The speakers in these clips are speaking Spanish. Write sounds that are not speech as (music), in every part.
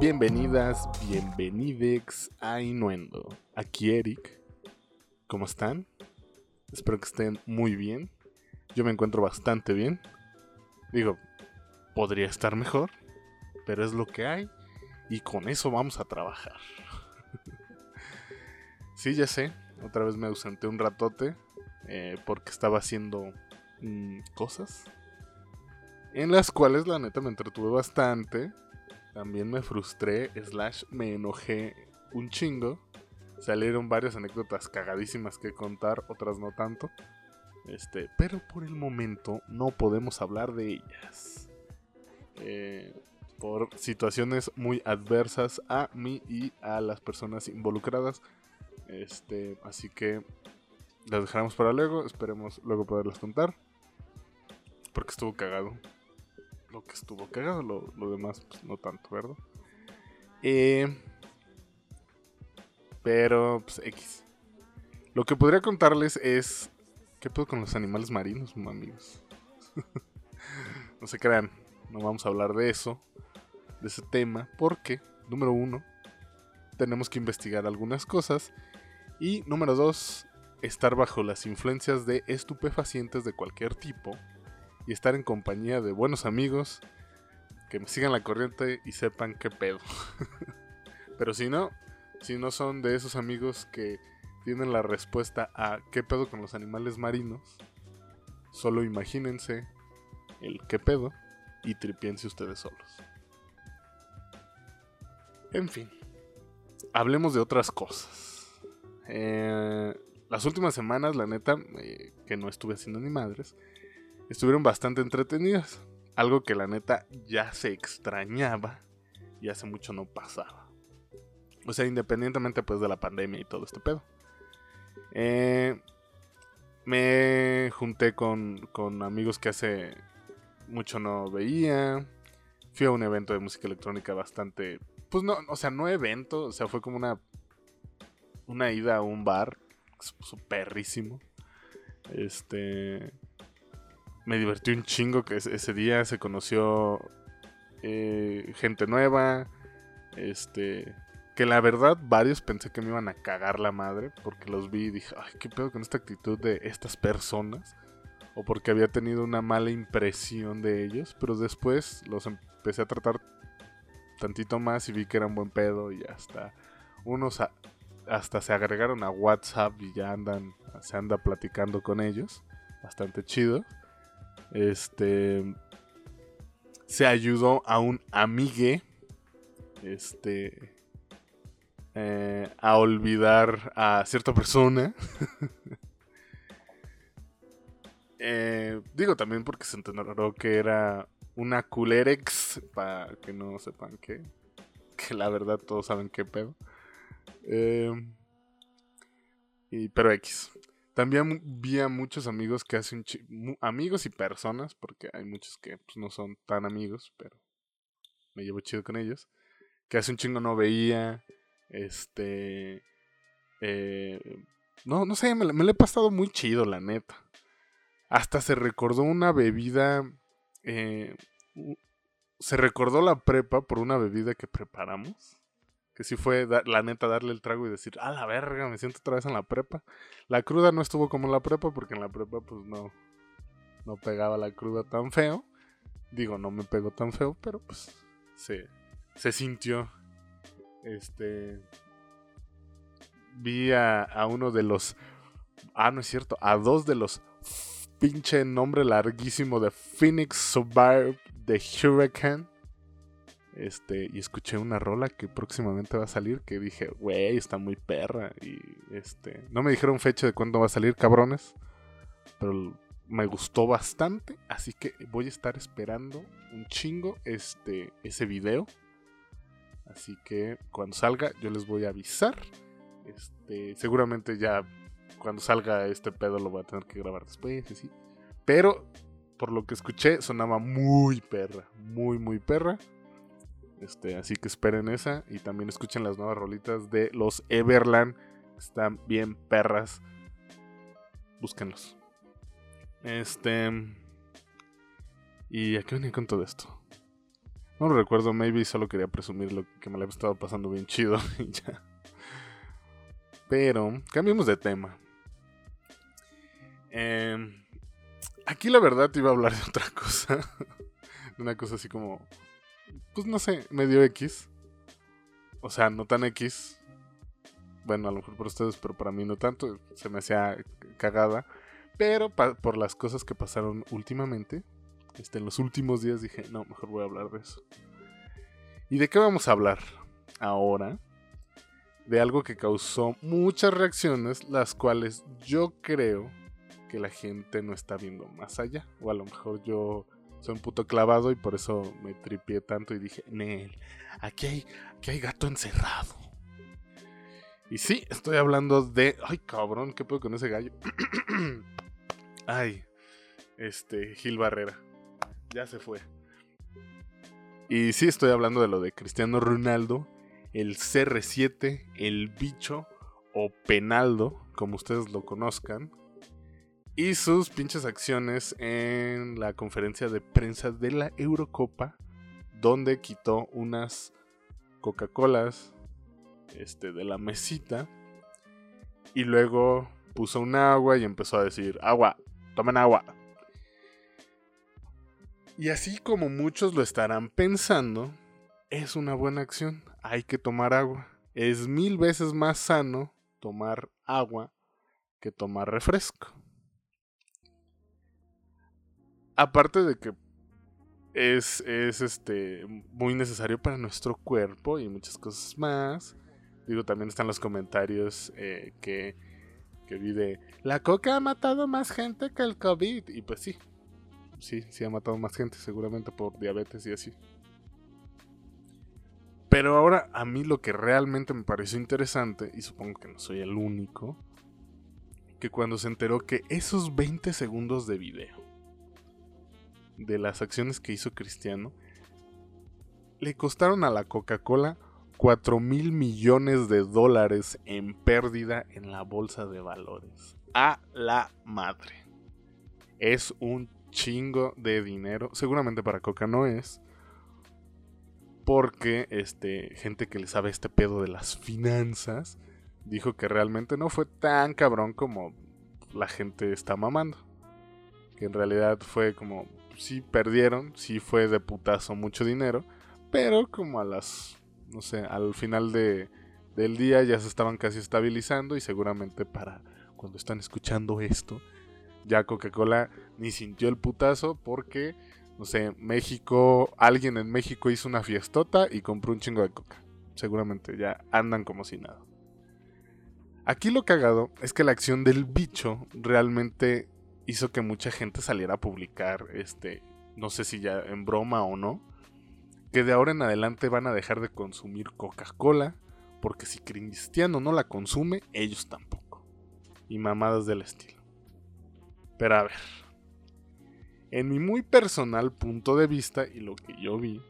Bienvenidas, bienvenidex a Inuendo. Aquí Eric. ¿Cómo están? Espero que estén muy bien. Yo me encuentro bastante bien. Digo, podría estar mejor, pero es lo que hay y con eso vamos a trabajar. (laughs) sí, ya sé, otra vez me ausenté un ratote eh, porque estaba haciendo mm, cosas en las cuales la neta me entretuve bastante. También me frustré, slash me enojé un chingo. Salieron varias anécdotas cagadísimas que contar, otras no tanto. Este, pero por el momento no podemos hablar de ellas. Eh, por situaciones muy adversas a mí y a las personas involucradas. Este, así que las dejaremos para luego. Esperemos luego poderlas contar. Porque estuvo cagado lo que estuvo cagado, lo, demás pues, no tanto, ¿verdad? Eh, pero, pues X. Lo que podría contarles es... ¿Qué puedo con los animales marinos, amigos? (laughs) no se crean, no vamos a hablar de eso, de ese tema, porque, número uno, tenemos que investigar algunas cosas. Y número dos, estar bajo las influencias de estupefacientes de cualquier tipo y estar en compañía de buenos amigos que me sigan la corriente y sepan qué pedo. (laughs) Pero si no, si no son de esos amigos que tienen la respuesta a qué pedo con los animales marinos, solo imagínense el qué pedo y tripiense ustedes solos. En fin, hablemos de otras cosas. Eh, las últimas semanas, la neta, eh, que no estuve haciendo ni madres, estuvieron bastante entretenidas. Algo que la neta ya se extrañaba y hace mucho no pasaba. O sea, independientemente pues de la pandemia y todo este pedo. Eh, me junté con, con amigos que hace mucho no veía. Fui a un evento de música electrónica bastante... Pues no, o sea, no evento, o sea, fue como una... Una ida a un bar. Superrísimo. Este me divertí un chingo que ese día se conoció eh, gente nueva. Este. Que la verdad, varios pensé que me iban a cagar la madre. Porque los vi y dije, ay, qué pedo con esta actitud de estas personas. O porque había tenido una mala impresión de ellos. Pero después los empecé a tratar tantito más y vi que eran buen pedo. Y hasta unos hasta se agregaron a WhatsApp y ya andan, se anda platicando con ellos. Bastante chido. Este. Se ayudó a un amigue. Este. Eh, a olvidar a cierta persona. (laughs) Eh, digo también porque se entendió que era una culerex. Para que no sepan que. Que la verdad todos saben qué pedo. Eh, y, pero X. También vi a muchos amigos que hacen amigos y personas, porque hay muchos que pues, no son tan amigos, pero me llevo chido con ellos. Que hace un chingo no veía. Este. Eh, no, no sé, me, me lo he pasado muy chido, la neta. Hasta se recordó una bebida. Eh, se recordó la prepa por una bebida que preparamos que sí fue la neta darle el trago y decir, a la verga, me siento otra vez en la prepa. La cruda no estuvo como en la prepa porque en la prepa pues no, no pegaba la cruda tan feo. Digo, no me pegó tan feo, pero pues se, se sintió. Este... Vi a, uno de los... Ah, no es cierto, a dos de los pinche nombre larguísimo de Phoenix Survive the Hurricane este, y escuché una rola que próximamente va a salir que dije, güey, está muy perra. Y este, no me dijeron fecha de cuándo va a salir, cabrones. Pero me gustó bastante. Así que voy a estar esperando un chingo este, ese video. Así que cuando salga, yo les voy a avisar. Este, seguramente ya cuando salga este pedo lo voy a tener que grabar después. ¿sí? Pero por lo que escuché, sonaba muy perra. Muy, muy perra. Este, así que esperen esa y también escuchen las nuevas rolitas de los Everland. Están bien perras. Búsquenlos. Este. ¿Y a qué venía con todo esto? No lo recuerdo, maybe solo quería presumir lo que me la había estado pasando bien chido (laughs) y ya. Pero, cambiemos de tema. Em, aquí la verdad iba a hablar de otra cosa. (laughs) una cosa así como, pues no sé, medio X. O sea, no tan X. Bueno, a lo mejor por ustedes, pero para mí no tanto. Se me hacía cagada. Pero por las cosas que pasaron últimamente, este, en los últimos días dije, no, mejor voy a hablar de eso. ¿Y de qué vamos a hablar ahora? De algo que causó muchas reacciones, las cuales yo creo que la gente no está viendo más allá. O a lo mejor yo soy un puto clavado y por eso me tripié tanto y dije, Nel, aquí hay, aquí hay gato encerrado. Y sí, estoy hablando de... Ay, cabrón, ¿qué puedo con ese gallo? (clears throat) Ay, este, Gil Barrera ya se fue. Y sí estoy hablando de lo de Cristiano Ronaldo, el CR7, el bicho o Penaldo, como ustedes lo conozcan, y sus pinches acciones en la conferencia de prensa de la Eurocopa, donde quitó unas Coca-Colas este, de la mesita y luego puso un agua y empezó a decir, agua, tomen agua. Y así como muchos lo estarán pensando, es una buena acción. Hay que tomar agua. Es mil veces más sano tomar agua que tomar refresco. Aparte de que es, es este, muy necesario para nuestro cuerpo y muchas cosas más. Digo, también están los comentarios eh, que, que vi de la coca ha matado más gente que el COVID. Y pues sí, sí, sí ha matado más gente, seguramente por diabetes y así. Pero ahora a mí lo que realmente me pareció interesante, y supongo que no soy el único, que cuando se enteró que esos 20 segundos de video de las acciones que hizo Cristiano le costaron a la Coca-Cola 4 mil millones de dólares en pérdida en la bolsa de valores. A la madre. Es un chingo de dinero. Seguramente para Coca no es. Porque este, gente que le sabe este pedo de las finanzas dijo que realmente no fue tan cabrón como la gente está mamando. Que en realidad fue como, sí perdieron, sí fue de putazo mucho dinero, pero como a las, no sé, al final de, del día ya se estaban casi estabilizando y seguramente para cuando están escuchando esto, ya Coca-Cola ni sintió el putazo porque, no sé, México, alguien en México hizo una fiestota y compró un chingo de coca. Seguramente ya andan como si nada. Aquí lo cagado es que la acción del bicho realmente hizo que mucha gente saliera a publicar, este, no sé si ya en broma o no, que de ahora en adelante van a dejar de consumir Coca-Cola, porque si Cristiano no la consume, ellos tampoco. Y mamadas del estilo. Pero a ver, en mi muy personal punto de vista y lo que yo vi,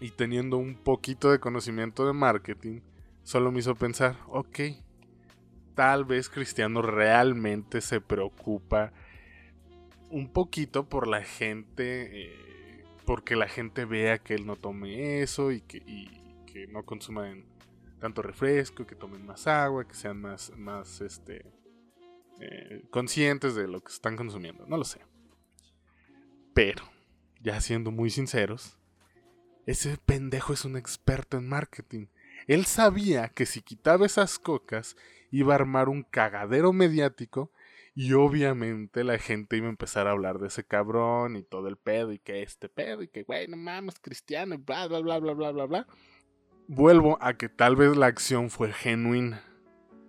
y teniendo un poquito de conocimiento de marketing, solo me hizo pensar, ok, tal vez Cristiano realmente se preocupa un poquito por la gente, eh, porque la gente vea que él no tome eso y que, no consuman tanto refresco, que tomen más agua, que sean más, más, este, eh, conscientes de lo que están consumiendo, no lo sé. Pero, ya siendo muy sinceros, ese pendejo es un experto en marketing. Él sabía que si quitaba esas cocas iba a armar un cagadero mediático y obviamente la gente iba a empezar a hablar de ese cabrón y todo el pedo y que este pedo y que güey, no mames, cristiano y bla bla bla bla bla bla bla. Vuelvo a que tal vez la acción fue genuina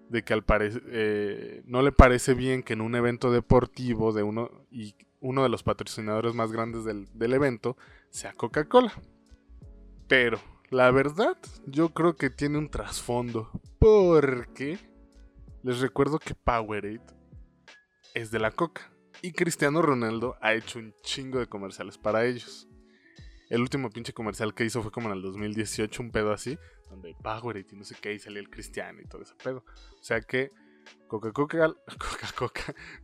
de que al eh, no le parece bien que en un evento deportivo de uno y uno de los patrocinadores más grandes del, del evento sea Coca-Cola. Pero la verdad, yo creo que tiene un trasfondo. Porque les recuerdo que Powerade es de la Coca. Y Cristiano Ronaldo ha hecho un chingo de comerciales para ellos. El último pinche comercial que hizo fue como en el 2018, un pedo así, donde Powerade y no sé qué, y salía el cristiano y todo ese pedo. O sea que Coca-Cola (laughs) Coca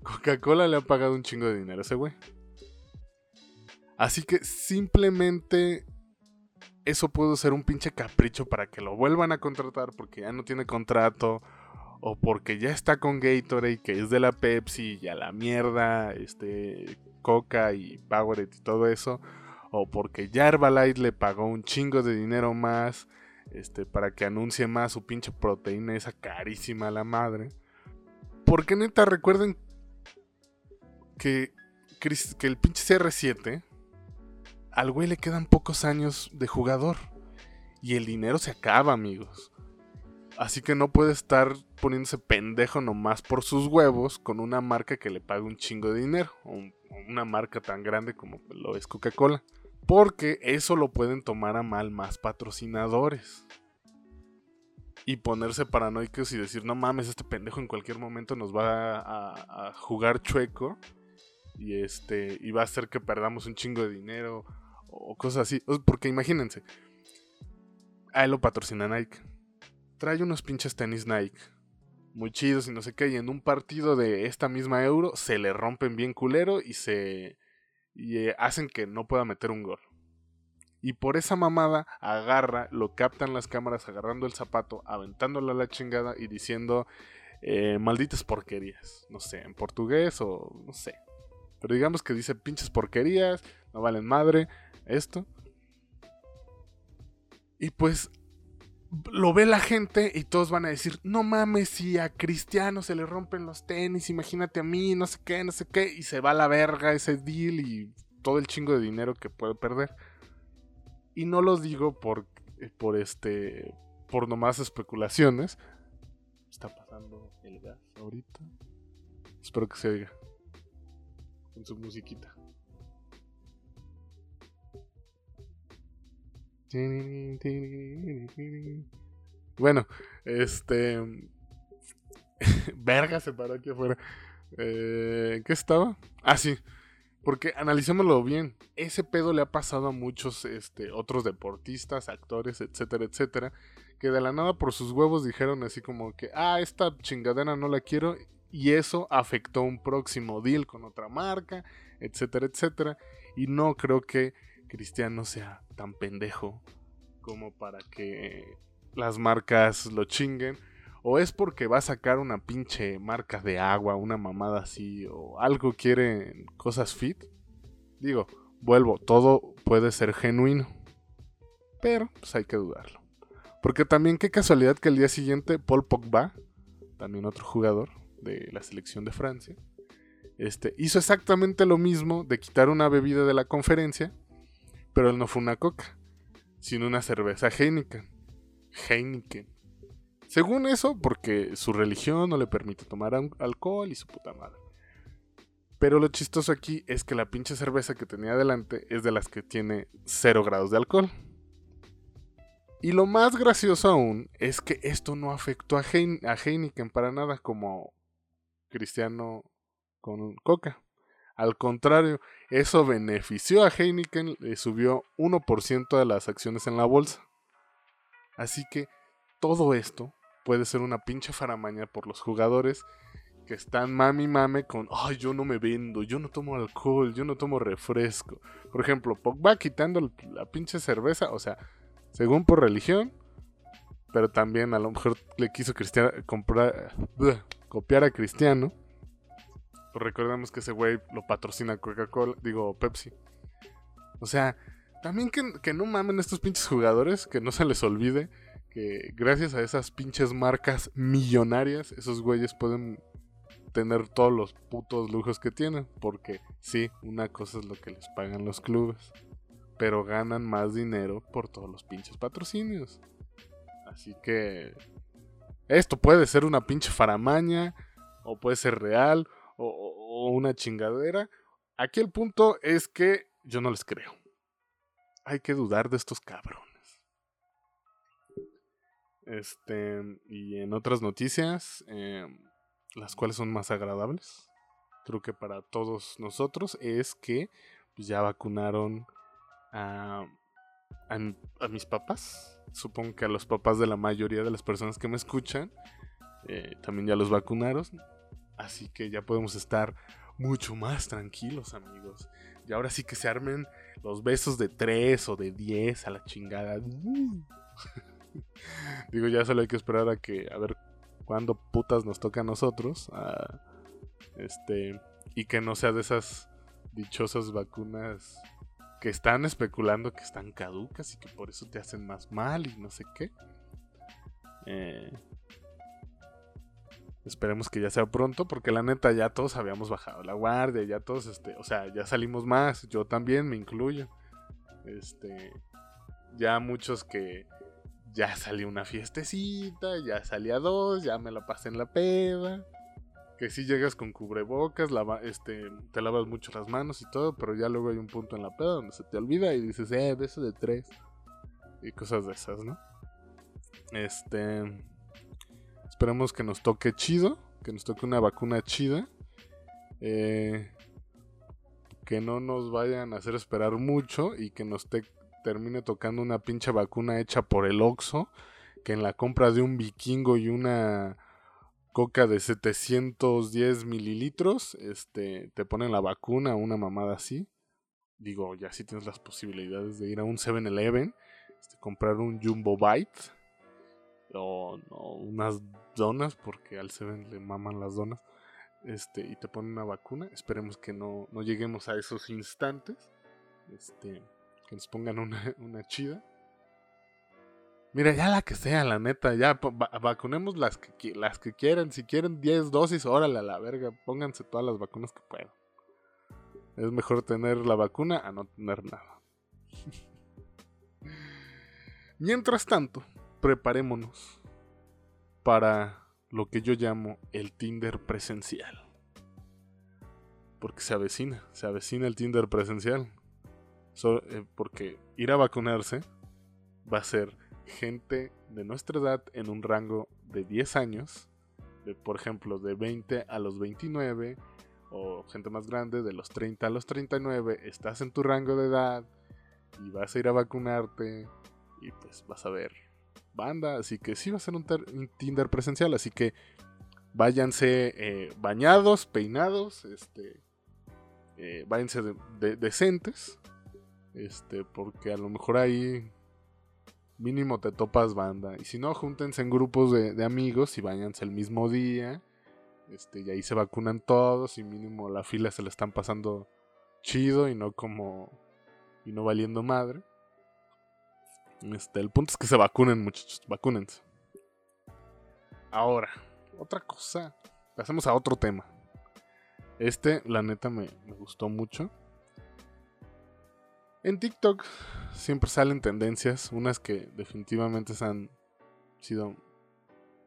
Coca Coca le ha pagado un chingo de dinero a ese güey. Así que simplemente eso puede ser un pinche capricho para que lo vuelvan a contratar porque ya no tiene contrato o porque ya está con Gatorade que es de la Pepsi y a la mierda, este Coca y Powerade y todo eso, o porque ya Herbalife le pagó un chingo de dinero más este para que anuncie más su pinche proteína esa carísima a la madre. Porque neta recuerden que, que el pinche CR7 al güey le quedan pocos años de jugador. Y el dinero se acaba, amigos. Así que no puede estar poniéndose pendejo nomás por sus huevos con una marca que le pague un chingo de dinero. O una marca tan grande como lo es Coca-Cola. Porque eso lo pueden tomar a mal más patrocinadores. Y ponerse paranoicos y decir, no mames, este pendejo en cualquier momento nos va a, jugar chueco. Y este. Y va a hacer que perdamos un chingo de dinero o cosas así. Porque imagínense, a él lo patrocina Nike. Trae unos pinches tenis Nike. Muy chidos y no sé qué. Y en un partido de esta misma euro se le rompen bien culero y se. Y eh, hacen que no pueda meter un gol. Y por esa mamada agarra, lo captan las cámaras agarrando el zapato, aventándolo a la chingada y diciendo eh, malditas porquerías. No sé, en portugués o no sé. Pero digamos que dice pinches porquerías, no valen madre, esto. Y pues lo ve la gente y todos van a decir, no mames, si a Cristiano se le rompen los tenis, imagínate a mí, no sé qué, no sé qué, y se va a la verga ese deal y todo el chingo de dinero que puede perder. Y no lo digo por, por este, por nomás especulaciones. Está pasando el gas ahorita. Espero que se oiga. Con su musiquita. Bueno, este. (laughs) Verga se paró aquí afuera. Eh, ¿Qué estaba? Ah, sí. Porque analicémoslo bien. Ese pedo le ha pasado a muchos este, otros deportistas, actores, etcétera, etcétera. Que de la nada por sus huevos dijeron así como que, ah, esta chingadera no la quiero. Y eso afectó un próximo deal con otra marca, etcétera, etcétera. Y no creo que Cristiano sea tan pendejo como para que las marcas lo chinguen. O es porque va a sacar una pinche marca de agua, una mamada así, o algo quiere cosas fit. Digo, vuelvo, todo puede ser genuino. Pero, pues hay que dudarlo. Porque también qué casualidad que el día siguiente Paul Pogba, también otro jugador de la selección de Francia, este, hizo exactamente lo mismo de quitar una bebida de la conferencia pero él no fue una coca, sino una cerveza Heineken. Heineken. Según eso, porque su religión no le permite tomar alcohol y su puta madre. Pero lo chistoso aquí es que la pinche cerveza que tenía adelante es de las que tiene 0 grados de alcohol. Y lo más gracioso aún es que esto no afectó a, a Heineken para nada como Cristiano con Coca. Al contrario, eso benefició a Heineken, le subió 1% de las acciones en la bolsa. Así que todo esto puede ser una pinche faramaña por los jugadores que están mami mame con, ay, yo no me vendo, yo no tomo alcohol, yo no tomo refresco. Por ejemplo, Pogba quitando la pinche cerveza, o sea, según por religión, pero también a lo mejor le quiso comprar, copiar a Cristiano pues recordemos que ese güey lo patrocina Coca-Cola, digo Pepsi. O sea, también que, no mamen estos pinches jugadores, que no se les olvide que gracias a esas pinches marcas millonarias, esos güeyes pueden tener todos los putos lujos que tienen. Porque sí, una cosa es lo que les pagan los clubes. Pero ganan más dinero por todos los pinches patrocinios. Así que... Esto puede ser una pinche faramaña. O puede ser real o, una chingadera. Aquí el punto es que yo no les creo. Hay que dudar de estos cabrones. Este, y en otras noticias, em, las cuales son más agradables, creo que para todos nosotros, es que pues, ya vacunaron a, a, mis papás. Supongo que a los papás de la mayoría de las personas que me escuchan, eh, también ya los vacunaron. Así que ya podemos estar mucho más tranquilos, amigos. Y ahora sí que se armen los besos de 3 o de 10 a la chingada. (laughs) Digo, ya solo hay que esperar a que a ver cuándo putas nos toca a nosotros. este y que no sea de esas dichosas vacunas que están especulando que están caducas y que por eso te hacen más mal y no sé qué. Eh, esperemos que ya sea pronto, porque la neta ya todos habíamos bajado la guardia, ya todos, este, o sea, ya salimos más, yo también me incluyo. Este, ya muchos que ya salí una fiestecita, ya salí a dos, ya me la pasé en la peda que si llegas con cubrebocas, este, te lavas mucho las manos y todo, pero ya luego hay un punto en la peda donde se te olvida y dices, eh, beso de tres. Y cosas de esas, ¿no? Este. Esperemos que nos toque chido, que nos toque una vacuna chida. Eh, que no nos vayan a hacer esperar mucho y que nos termine tocando una pinche vacuna hecha por el Oxxo, que en la compra de un vikingo y una coca de 710 mililitros, este, te ponen la vacuna, una mamada así. Digo, ya si tienes las posibilidades de ir a un 7-Eleven, este, comprar un Jumbo Bite o, unas donas, porque al 7 le maman las donas, este, y te ponen una vacuna. Esperemos que no, no lleguemos a esos instantes, este, que nos pongan una, (laughs) una chida. Mira, ya la que sea, la neta, ya vacunemos las que, las que quieran. Si quieren 10 dosis, órale a la verga. Pónganse todas las vacunas que puedan. Es mejor tener la vacuna a no tener nada. (laughs) Mientras tanto, preparémonos para lo que yo llamo el Tinder presencial. Porque se avecina, se avecina el Tinder presencial. Eh, porque ir a vacunarse va a ser gente de nuestra edad en un rango de 10 años, de, por ejemplo, de 20 a los 29, o gente más grande, de los 30 a los 39, estás en tu rango de edad y vas a ir a vacunarte y pues vas a ver banda, así que sí va a ser un, Tinder presencial, así que váyanse eh, bañados, peinados, este, eh, váyanse decentes, este, porque a lo mejor ahí mínimo te topas banda. Y si no, júntense en grupos de, amigos y váyanse el mismo día. Este, y ahí se vacunan todos y mínimo la fila se le están pasando chido y no como... y no valiendo madre. Este, el punto es que se vacunen muchachos, vacúnense. Ahora, otra cosa. Pasemos a otro tema. Este, la neta, me, me gustó mucho. En TikTok siempre salen tendencias, unas que definitivamente han sido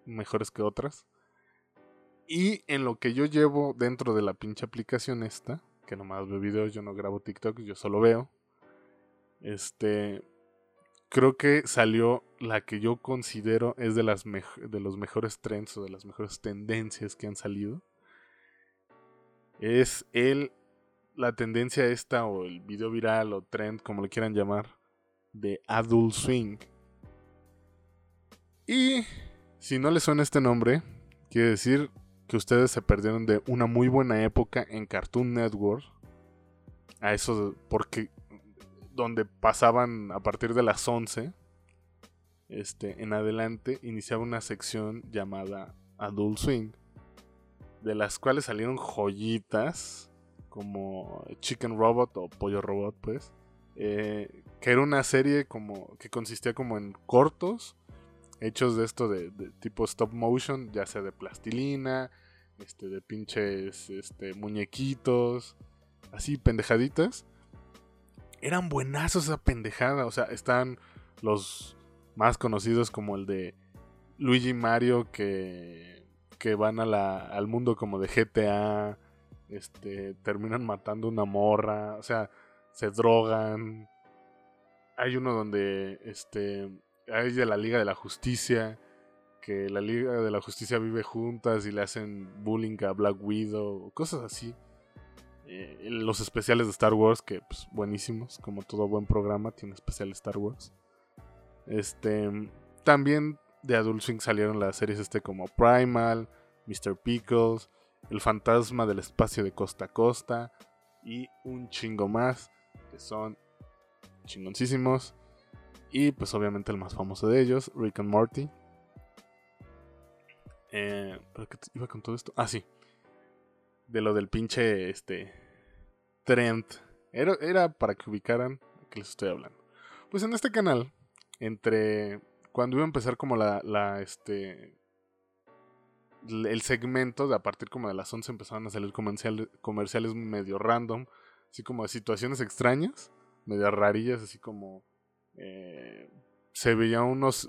mejores que otras. Y en lo que yo llevo dentro de la pinche aplicación esta, que nomás veo videos, yo no grabo TikTok, yo solo veo. Este, creo que salió la que yo considero es de, las de los mejores trends o de las mejores tendencias que han salido. Es el la tendencia esta o el video viral o trend, como le quieran llamar, de Adult Swing. Y si no les suena este nombre, quiere decir que ustedes se perdieron de una muy buena época en Cartoon Network. A eso, porque donde pasaban a partir de las 11 este, en adelante, iniciaba una sección llamada Adult Swing, de las cuales salieron joyitas como Chicken Robot o Pollo Robot, pues. Eh, que era una serie como que consistía como en cortos hechos de esto de, tipo stop motion, ya sea de plastilina, este, de pinches este, muñequitos, así pendejaditas. Eran buenazos esa pendejada, o sea, están los más conocidos como el de Luigi Mario que, que van al mundo como de GTA, este, terminan matando una morra, o sea, se drogan. Hay uno donde, este, hay de la Liga de la Justicia, que la Liga de la Justicia vive juntas y le hacen bullying a Black Widow, cosas así. Eh, los especiales de Star Wars, que pues buenísimos, como todo buen programa, tiene especial Star Wars. Este, también de Adult Swing salieron las series este como Primal, Mr. Pickles, El fantasma del espacio de costa a costa y un chingo más que son chingoncísimos. Y pues obviamente el más famoso de ellos, Rick and Morty. Eh, ¿Pero qué iba con todo esto? Ah, sí. De lo del pinche este, trend. Era, era para que ubicaran que les estoy hablando. Pues en este canal, entre cuando iba a empezar como la, la este, el segmento, de a partir como de las 11 empezaban a salir comerciales, comerciales medio random, así como de situaciones extrañas, medio rarillas, así como eh, se veían unos,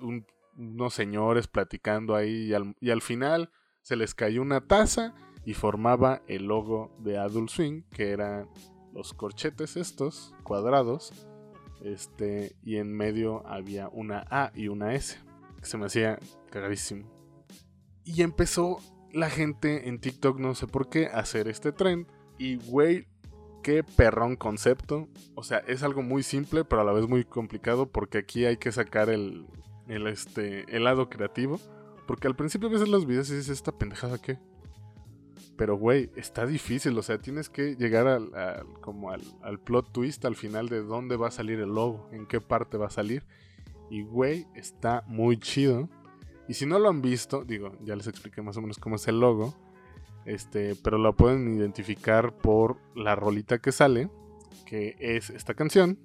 unos señores platicando ahí y al, final se les cayó una taza y formaba el logo de Adult Swing, que eran los corchetes estos, cuadrados, este, y en medio había una A y una S, que se me hacía cagadísimo. Y empezó la gente en TikTok, no sé por qué, a hacer este trend. Y güey, qué perrón concepto. O sea, es algo muy simple, pero a la vez muy complicado porque aquí hay que sacar el, el, este, el lado creativo. Porque al principio ves los videos y dices, ¿esta pendejada qué? Pero, güey, está difícil. O sea, tienes que llegar al, como al, al, plot twist al final de dónde va a salir el logo, en qué parte va a salir. Y, güey, está muy chido. Y si no lo han visto, digo, ya les expliqué más o menos cómo es el logo. Este, pero lo pueden identificar por la rolita que sale, que es esta canción.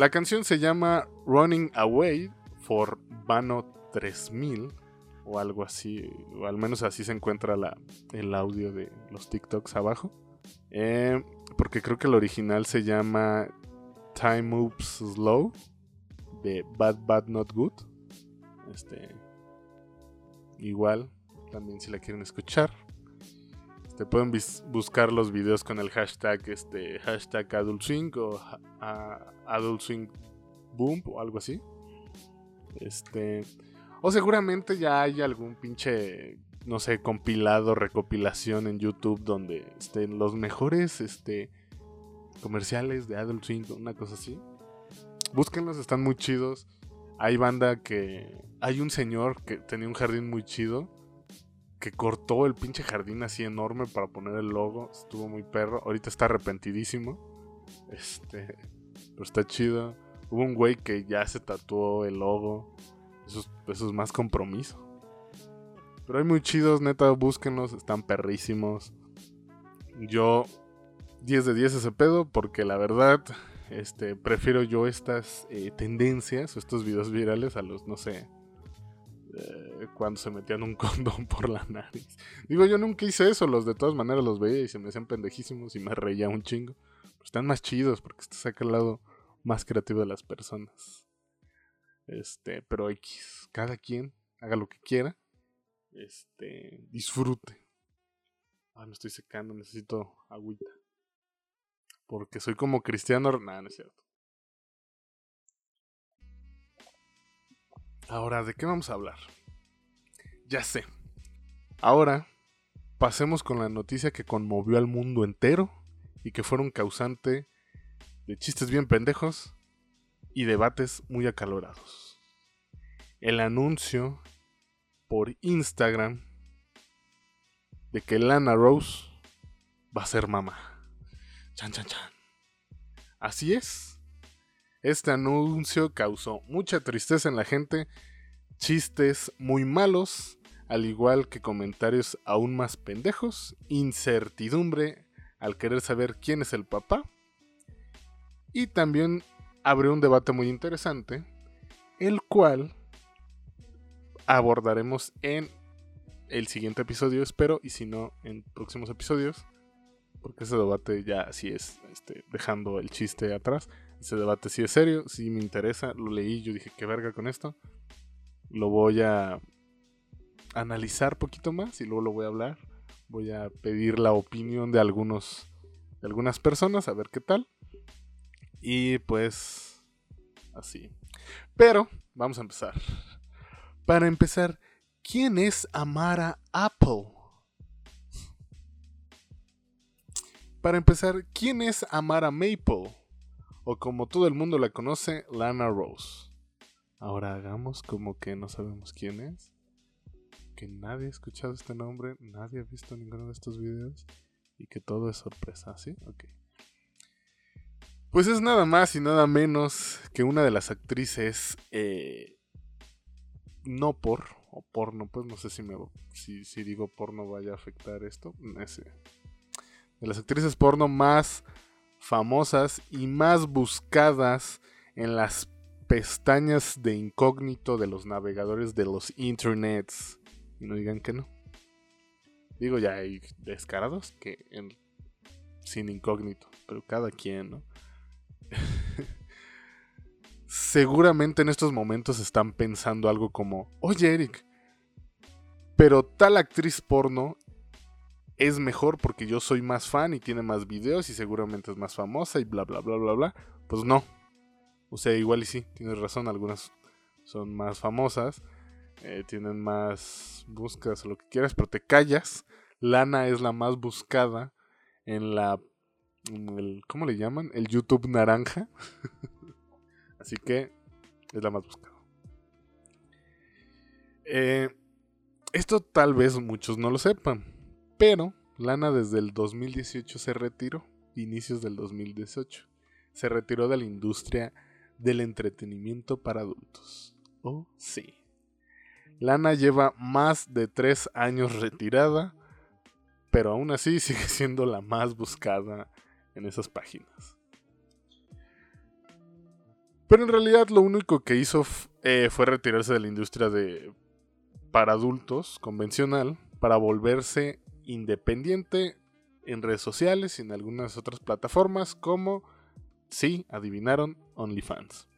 La canción se llama Running Away for Vano 3000 o algo así, o al menos así se encuentra el audio de los TikToks abajo. Eh, porque creo que el original se llama Time Moves Slow de Bad Bad Not Good. Este, igual, también si la quieren escuchar. Este, pueden buscar los videos con el hashtag este hashtag Adult Swing o Adult Swing Boom o algo así. Este, o seguramente ya hay algún pinche no sé, compilado, recopilación en YouTube donde estén los mejores este, comerciales de Adult Swing, una cosa así. Búsquenlos, están muy chidos. Hay banda que. Hay un señor que tenía un jardín muy chido. Que cortó el pinche jardín así enorme para poner el logo. Estuvo muy perro. Ahorita está arrepentidísimo. Este. Pero está chido. Hubo un güey que ya se tatuó el logo. Eso, es más compromiso. Pero hay muy chidos, neta, búsquenlos, están perrísimos. Yo 10 de 10 ese pedo porque la verdad este prefiero yo estas eh, tendencias estos videos virales a los no sé eh, cuando se metían un (laughs) condón por la nariz. Digo, yo nunca hice eso, los de todas maneras los veía y se me hacían pendejísimos y me reía un chingo. Están más chidos porque esto saca el lado más creativo de las personas. Este, pero X, cada quien haga lo que quiera este, disfrute. Ah, me estoy secando, necesito agüita. Porque soy como cristiano. Nada, no es cierto. Ahora, ¿de qué vamos a hablar? Ya sé. Ahora, pasemos con la noticia que conmovió al mundo entero y que fueron causante de chistes bien pendejos y debates muy acalorados. El anuncio por Instagram de que Lana Rose va a ser mamá. Chan, chan, chan. Así es. Este anuncio causó mucha tristeza en la gente, chistes muy malos, al igual que comentarios aún más pendejos, incertidumbre al querer saber quién es el papá. Y también abrió un debate muy interesante, el cual abordaremos en el siguiente episodio, espero, y si no, en próximos episodios, porque ese debate ya así es, este, dejando el chiste atrás, ese debate sí es serio, sí me interesa, lo leí, yo dije, qué verga con esto, lo voy a analizar poquito más y luego lo voy a hablar, voy a pedir la opinión de algunos, de algunas personas, a ver qué tal, y pues, así. Pero, vamos a empezar. Para empezar, ¿quién es Amara Apple? Para empezar, ¿quién es Amara Maple? O como todo el mundo la conoce, Lana Rose. Ahora hagamos como que no sabemos quién es. Que nadie ha escuchado este nombre, nadie ha visto ninguno de estos videos. Y que todo es sorpresa, ¿sí? Ok. Pues es nada más y nada menos que una de las actrices eh, no por o porno, pues no sé si me si, si digo porno vaya a afectar esto. Ese, de las actrices porno más famosas y más buscadas en las pestañas de incógnito de los navegadores de los internets. Y no digan que no. Digo, ya hay descarados que sin incógnito, pero cada quien, ¿no? (laughs) Seguramente en estos momentos están pensando algo como, oye Eric, pero tal actriz porno es mejor porque yo soy más fan y tiene más videos y seguramente es más famosa y bla bla bla bla bla. Pues no. O sea, igual y sí, tienes razón, algunas son más famosas, eh, tienen más búsquedas o lo que quieras, pero te callas. Lana es la más buscada en la... ¿Cómo le llaman? El YouTube naranja. (laughs) Así que es la más buscada. Eh, esto tal vez muchos no lo sepan, pero Lana desde el 2018 se retiró, inicios del 2018. Se retiró de la industria del entretenimiento para adultos. Oh, sí. Lana lleva más de tres años retirada, pero aún así (laughs) sigue siendo la más buscada en esas páginas. Pero en realidad lo único que hizo eh, fue retirarse de la industria de para adultos convencional para volverse independiente en redes sociales y en algunas otras plataformas como, sí, adivinaron, OnlyFans.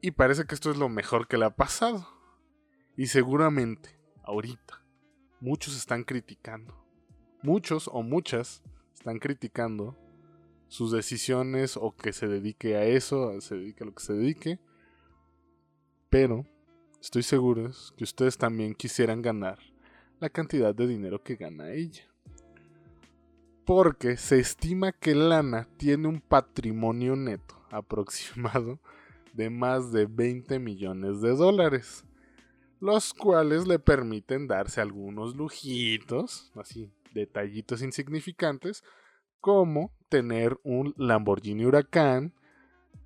Y parece que esto es lo mejor que le ha pasado. Y seguramente, ahorita, muchos están criticando. Muchos o muchas están criticando sus decisiones o que se dedique a eso, se dedique a lo que se dedique. Pero estoy seguro que ustedes también quisieran ganar la cantidad de dinero que gana ella. Porque se estima que Lana tiene un patrimonio neto (laughs) aproximado de más de 20 millones de dólares, los cuales le permiten darse algunos lujitos, así detallitos insignificantes, como tener un Lamborghini Huracán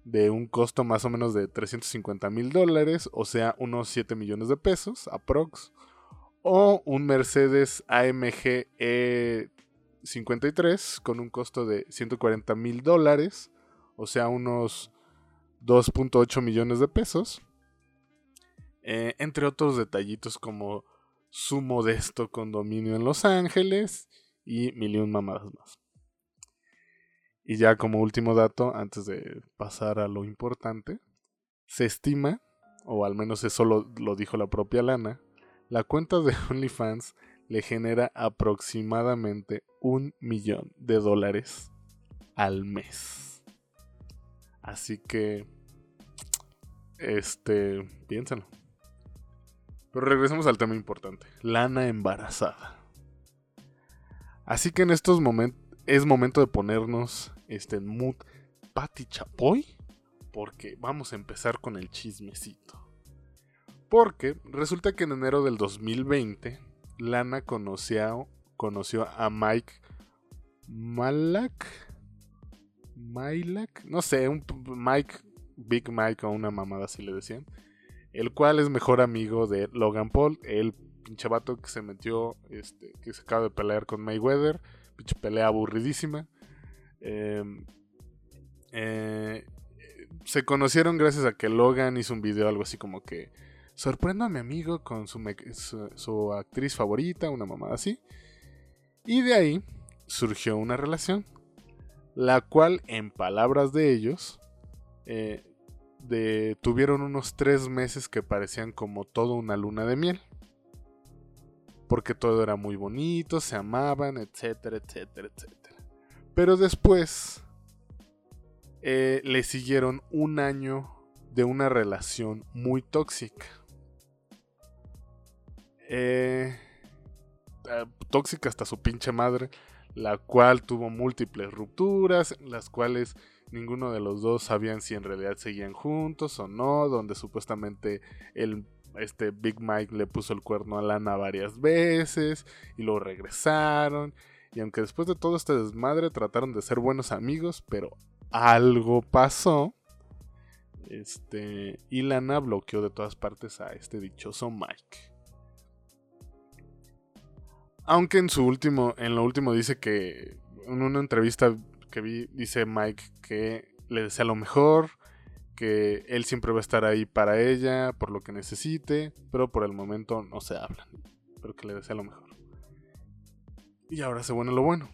de un costo más o menos de 350 mil dólares, o sea, unos 7 millones de pesos, aprox, o un Mercedes AMG E53 con un costo de 140 mil dólares, o sea, unos 2.8 millones de pesos. Eh, entre otros detallitos como su modesto condominio en Los Ángeles y mil y un mamadas más. Y ya como último dato, antes de pasar a lo importante, se estima, o al menos eso lo dijo la propia Lana, la cuenta de (laughs) OnlyFans le genera aproximadamente un millón de dólares al mes. Así que, este, piénsalo. Pero regresemos al tema importante, lana embarazada. Así que en estos momentos es momento de ponernos este, en mood Patty Chapoy, porque vamos a empezar con el chismecito. Porque resulta que en enero del 2020, Lana conoció, conoció a Mike Malak. Malak, no sé, un Mike, Big Mike o una mamada así le decían. El cual es mejor amigo de Logan Paul, el pinche vato que se metió, este, que se acaba de pelear con Mayweather. Pinche pelea aburridísima. Em, eh, se conocieron gracias a que Logan hizo un video algo así como que sorprendo a mi amigo con su, su, actriz favorita, una mamada así. Y de ahí surgió una relación, la cual, en palabras de ellos, eh, tuvieron unos tres meses que parecían como todo una luna de miel. Porque todo era muy bonito, se amaban, etcétera, etcétera, etcétera. Pero después eh, le siguieron un año de una relación muy tóxica. Eh, eh, tóxica hasta su pinche madre. la cual tuvo múltiples rupturas, las cuales ninguno de los dos sabían si en realidad seguían juntos o no, donde supuestamente el este Big Mike le puso el cuerno a Lana varias veces y luego regresaron. Y aunque después de todo este desmadre trataron de ser buenos amigos, pero algo pasó. Este, y Lana bloqueó de todas partes a este dichoso Mike. Aunque en su último, en lo último dice que en una entrevista que vi dice Mike que le desea lo mejor, que él siempre va a estar ahí para ella por lo que necesite, pero por el momento no se hablan, pero que le desea lo mejor. Y ahora se bueno lo bueno.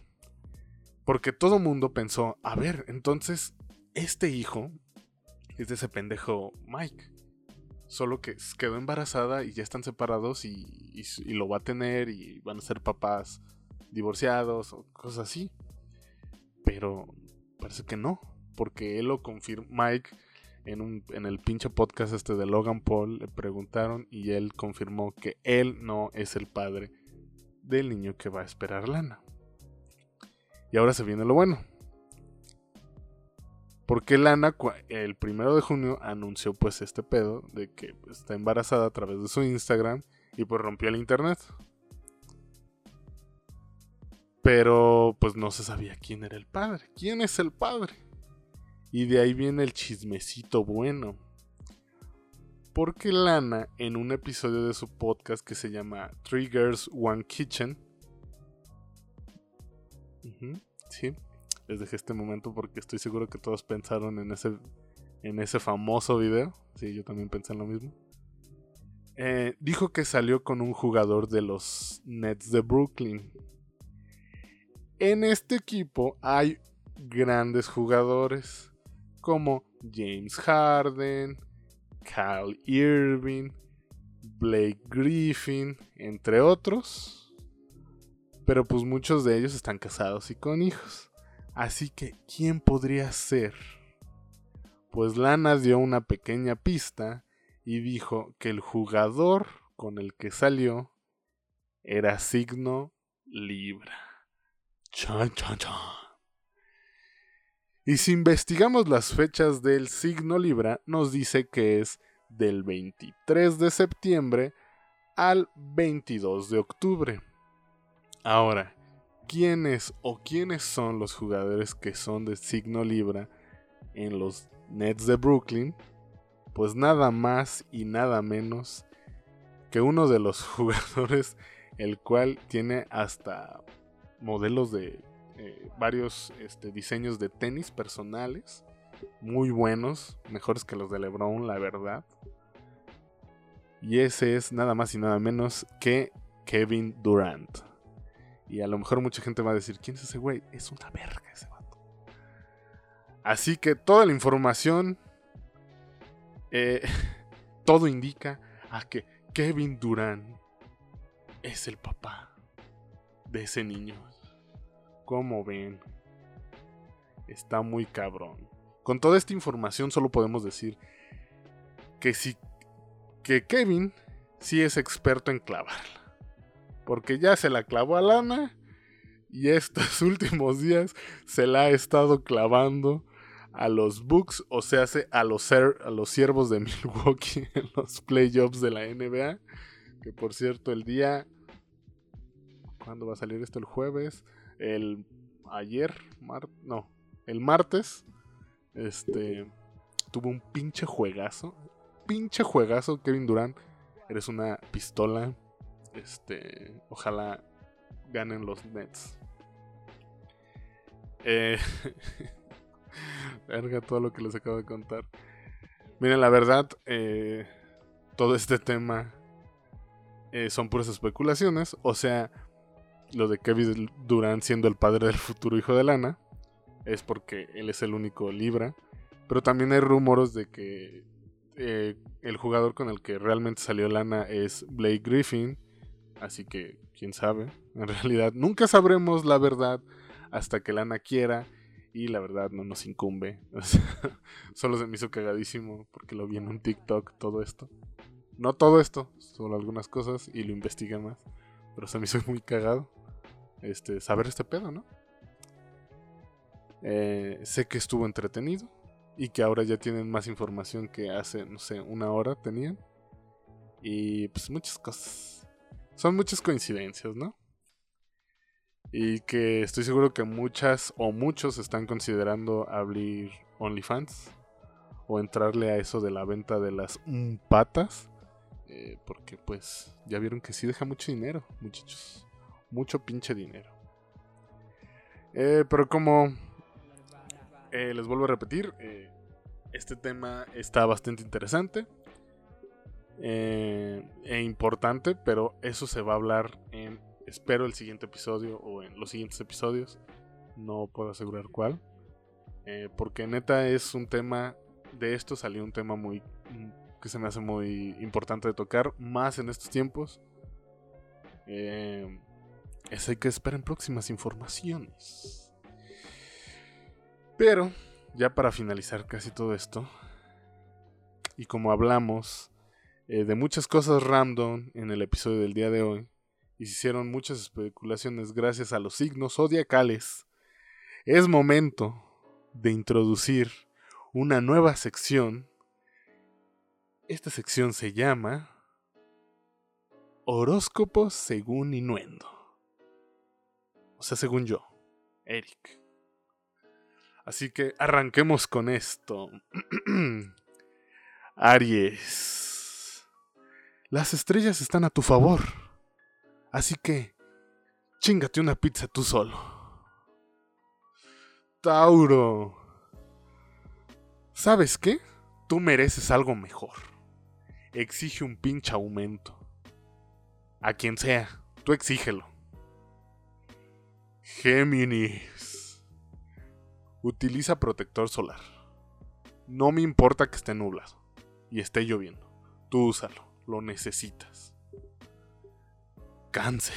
Porque todo mundo pensó, a ver, entonces este hijo es de ese pendejo Mike. Solo que quedó embarazada y ya están separados y, y, lo va a tener y van a ser papás divorciados o cosas así. Pero parece que no, porque él lo confirmó. Mike en, en el pinche podcast este de Logan Paul le preguntaron y él confirmó que él no es el padre del niño que va a esperar lana. Y ahora se viene lo bueno. Porque Lana el primero de junio anunció pues este pedo de que está embarazada a través de su Instagram y pues rompió el internet. Pero pues no se sabía quién era el padre. ¿Quién es el padre? Y de ahí viene el chismecito bueno. Porque Lana, en un episodio de su podcast que se llama Triggers One Kitchen, sí, les dejé este momento porque estoy seguro que todos pensaron en ese, en ese famoso video. Sí, yo también pensé en lo mismo. Eh, dijo que salió con un jugador de los Nets de Brooklyn. En este equipo hay grandes jugadores como James Harden, Kyle Irving, Blake Griffin, entre otros. Pero pues muchos de ellos están casados y con hijos. Así que, ¿quién podría ser? Pues Lana dio una pequeña pista y dijo que el jugador con el que salió era signo Libra. Chan, chan, chan. Y si investigamos las fechas del signo Libra, nos dice que es del 23 de septiembre al 22 de octubre. Ahora, ¿quiénes o quiénes son los jugadores que son de signo Libra en los Nets de Brooklyn? Pues nada más y nada menos que uno de los (laughs) jugadores el cual tiene hasta modelos de eh, varios este, diseños de tenis personales, muy buenos, mejores que los de LeBron, la verdad. Y ese es nada más y nada menos que Kevin Durant. Y a lo mejor mucha gente va a decir, ¿quién es ese güey? Es una verga ese vato. Así que toda la información, eh, (laughs) todo indica a que Kevin Durant es el papá de ese niño. Como ven, está muy cabrón. Con toda esta información solo podemos decir que si que Kevin sí es experto en clavarla. Porque ya se la clavó a Lana y estos (laughs) últimos días se la ha estado clavando a los Bucks, o sea, a los, a los siervos de (laughs) Milwaukee en los playoffs de la NBA. Que por cierto, el día. ¿Cuándo va a salir esto? El jueves el ayer, no, el martes, este, tuvo un pinche juegazo, pinche juegazo, Kevin Durant, eres una pistola, este, ojalá ganen los Nets. Eh, (laughs) verga todo lo que les acabo de contar. Miren, la verdad, eh, todo este tema eh, son puras especulaciones. O sea, lo de Kevin Durant siendo el padre del futuro hijo de Lana es porque él es el único Libra. Pero también hay rumores de que eh, el jugador con el que realmente salió Lana es Blake Griffin. Así que, quién sabe. En (laughs) realidad, nunca sabremos la verdad hasta que Lana quiera. Y la verdad no nos incumbe. (laughs) solo se me hizo cagadísimo porque lo vi en un TikTok todo esto. No todo esto, solo algunas cosas y lo investigué más. Pero se me hizo muy cagado. Este, saber este pedo, ¿no? Eh, sé que estuvo entretenido y que ahora ya tienen más información que hace, no sé, una hora tenían. Y pues muchas cosas. Son muchas coincidencias, ¿no? Y que estoy seguro que muchas o muchos están considerando abrir OnlyFans o entrarle a eso de la venta de las patas. Eh, porque pues ya vieron que sí deja mucho dinero, muchachos. Mucho pinche dinero. Eh, pero como eh, les vuelvo a repetir, este tema está bastante interesante e importante, pero eso se va a hablar en, espero, el siguiente episodio o en los siguientes episodios. No puedo asegurar cuál. porque neta es un tema, de esto salió un tema muy que se me hace muy importante de tocar, más en estos tiempos. Eh, hay que esperar en próximas informaciones. Pero, ya para finalizar casi todo esto, y como hablamos eh, de muchas cosas random en el episodio del día de hoy, y se hicieron muchas especulaciones gracias a los signos zodiacales, es momento de introducir una nueva sección esta sección se llama Horóscopos según Inuendo. O sea, según yo, Eric. Así que arranquemos con esto. (clears throat) Aries. Las estrellas están a tu favor. Así que, chingate una pizza tú solo. Tauro. ¿Sabes qué? Tú mereces algo mejor exige un pinche aumento. A quien sea, tú exígelo. Géminis. Utiliza protector solar. No me importa que esté nublado y esté lloviendo. Tú úsalo, lo necesitas. Cáncer.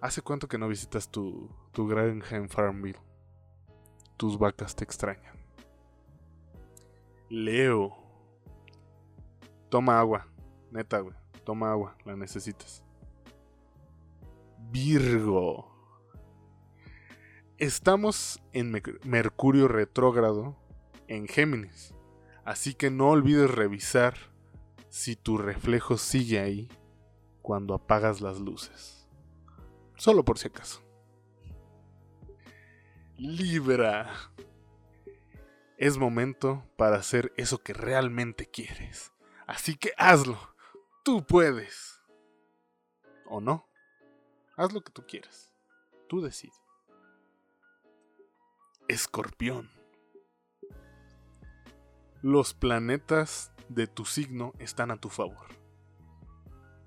¿Hace cuánto que no visitas tu, tu granja en Farmville? Tus vacas te extrañan. Leo. Toma agua. Neta, güey. Toma agua. La necesitas. Virgo. Estamos en Mercurio retrógrado en Géminis. Así que no olvides revisar si tu reflejo sigue ahí cuando apagas las luces. Solo por si acaso. Libra. Es momento para hacer eso que realmente quieres. Así que hazlo. Tú puedes. ¿O no? Haz lo que tú quieras. Tú decides. Escorpión. Los planetas de tu signo están a tu favor.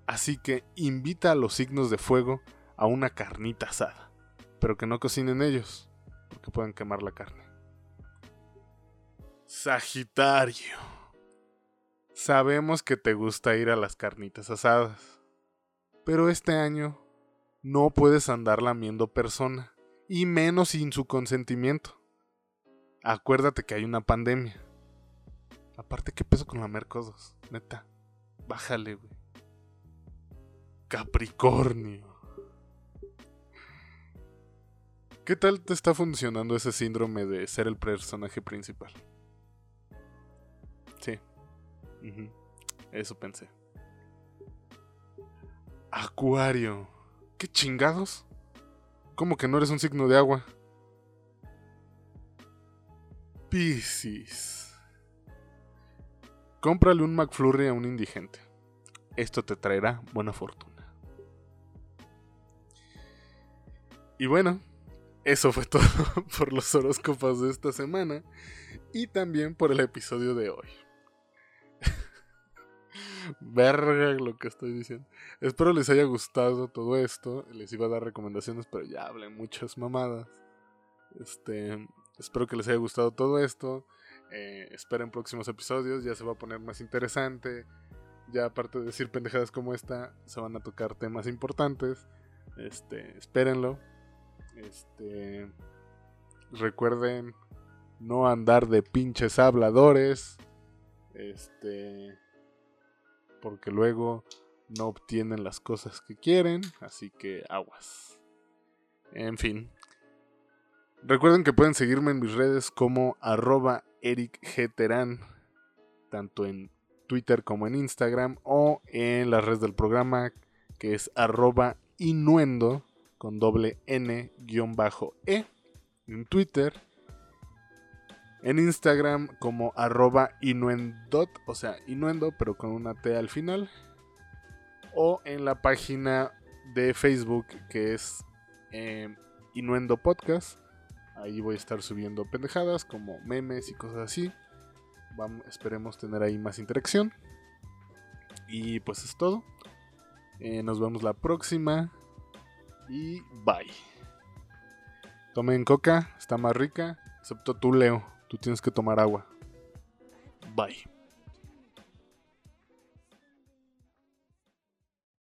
Así que invita a los signos de fuego a una carnita asada. Pero que no cocinen ellos, porque pueden quemar la carne. Sagitario. Sabemos que te gusta ir a las carnitas asadas, pero este año no puedes andar lamiendo persona, y menos sin su consentimiento. Acuérdate que hay una pandemia. Aparte, ¿qué peso con lamer codos? Neta, bájale, güey. Capricornio. ¿Qué tal te está funcionando ese síndrome de ser el personaje principal? Sí, eso pensé. Acuario. ¿Qué chingados? ¿Cómo que no eres un signo de agua? Piscis. Cómprale un McFlurry a un indigente. Esto te traerá buena fortuna. Y bueno, eso fue todo (laughs) por los horóscopos de esta semana y también por el episodio de hoy. Verga lo que estoy diciendo. Espero les haya gustado todo esto. Les iba a dar recomendaciones, pero ya hablé muchas mamadas. Este, espero que les haya gustado todo esto. Eh, esperen próximos episodios, ya se va a poner más interesante. Ya aparte de decir pendejadas como esta, se van a tocar temas importantes. Este, espérenlo. Este, recuerden no andar de pinches habladores. Este, porque luego no obtienen las cosas que quieren, así que aguas. En fin. Recuerden que pueden seguirme en mis redes como arroba tanto en Twitter como en Instagram o en las redes del programa que es arroba inuendo con doble n guion bajo e en Twitter en Instagram como arroba inuendot, o sea, inuendo, pero con una T al final. O en la página de Facebook que es eh, Inuendo Podcast. Ahí voy a estar subiendo pendejadas como memes y cosas así. Vamos, esperemos tener ahí más interacción. Y pues es todo. Eh, nos vemos la próxima. Y bye. Tomen coca, está más rica. Excepto tú, Leo. Tú tienes que tomar agua. Bye.